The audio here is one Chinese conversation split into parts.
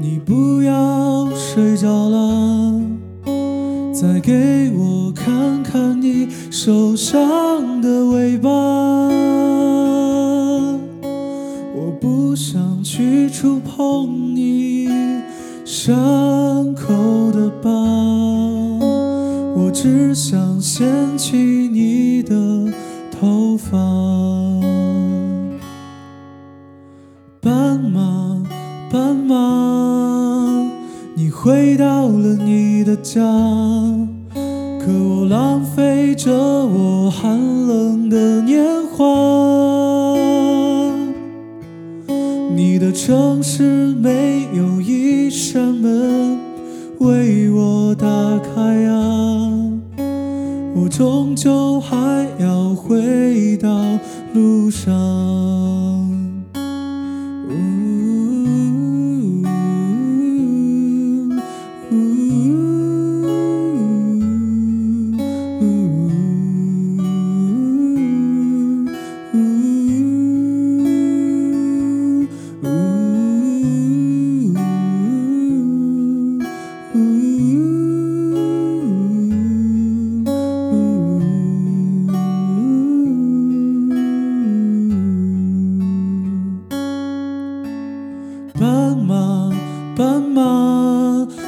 你不要睡着了，再给我看看你受伤的尾巴。我不想去触碰你伤口的疤，我只想掀起你的头发。你回到了你的家，可我浪费着我寒冷的年华。你的城市没有一扇门为我打开啊，我终究还要回到路上。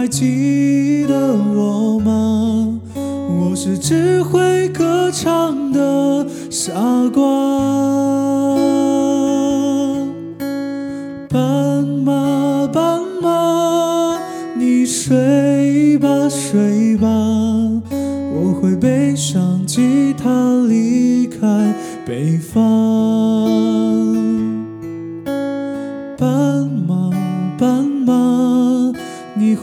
还记得我吗？我是只会歌唱的傻瓜。斑马，斑马，你睡吧，睡吧，我会背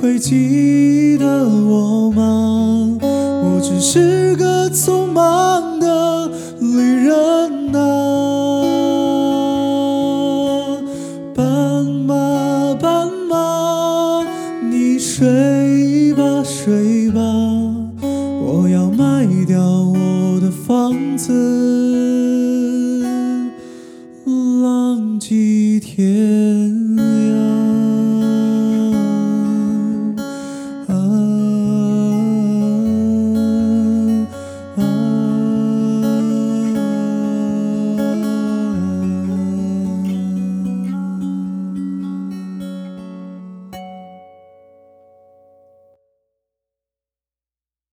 会记得我吗？我只是个匆忙的旅人啊。斑马，斑马，你睡吧，睡吧，我要卖掉我的房子，浪迹天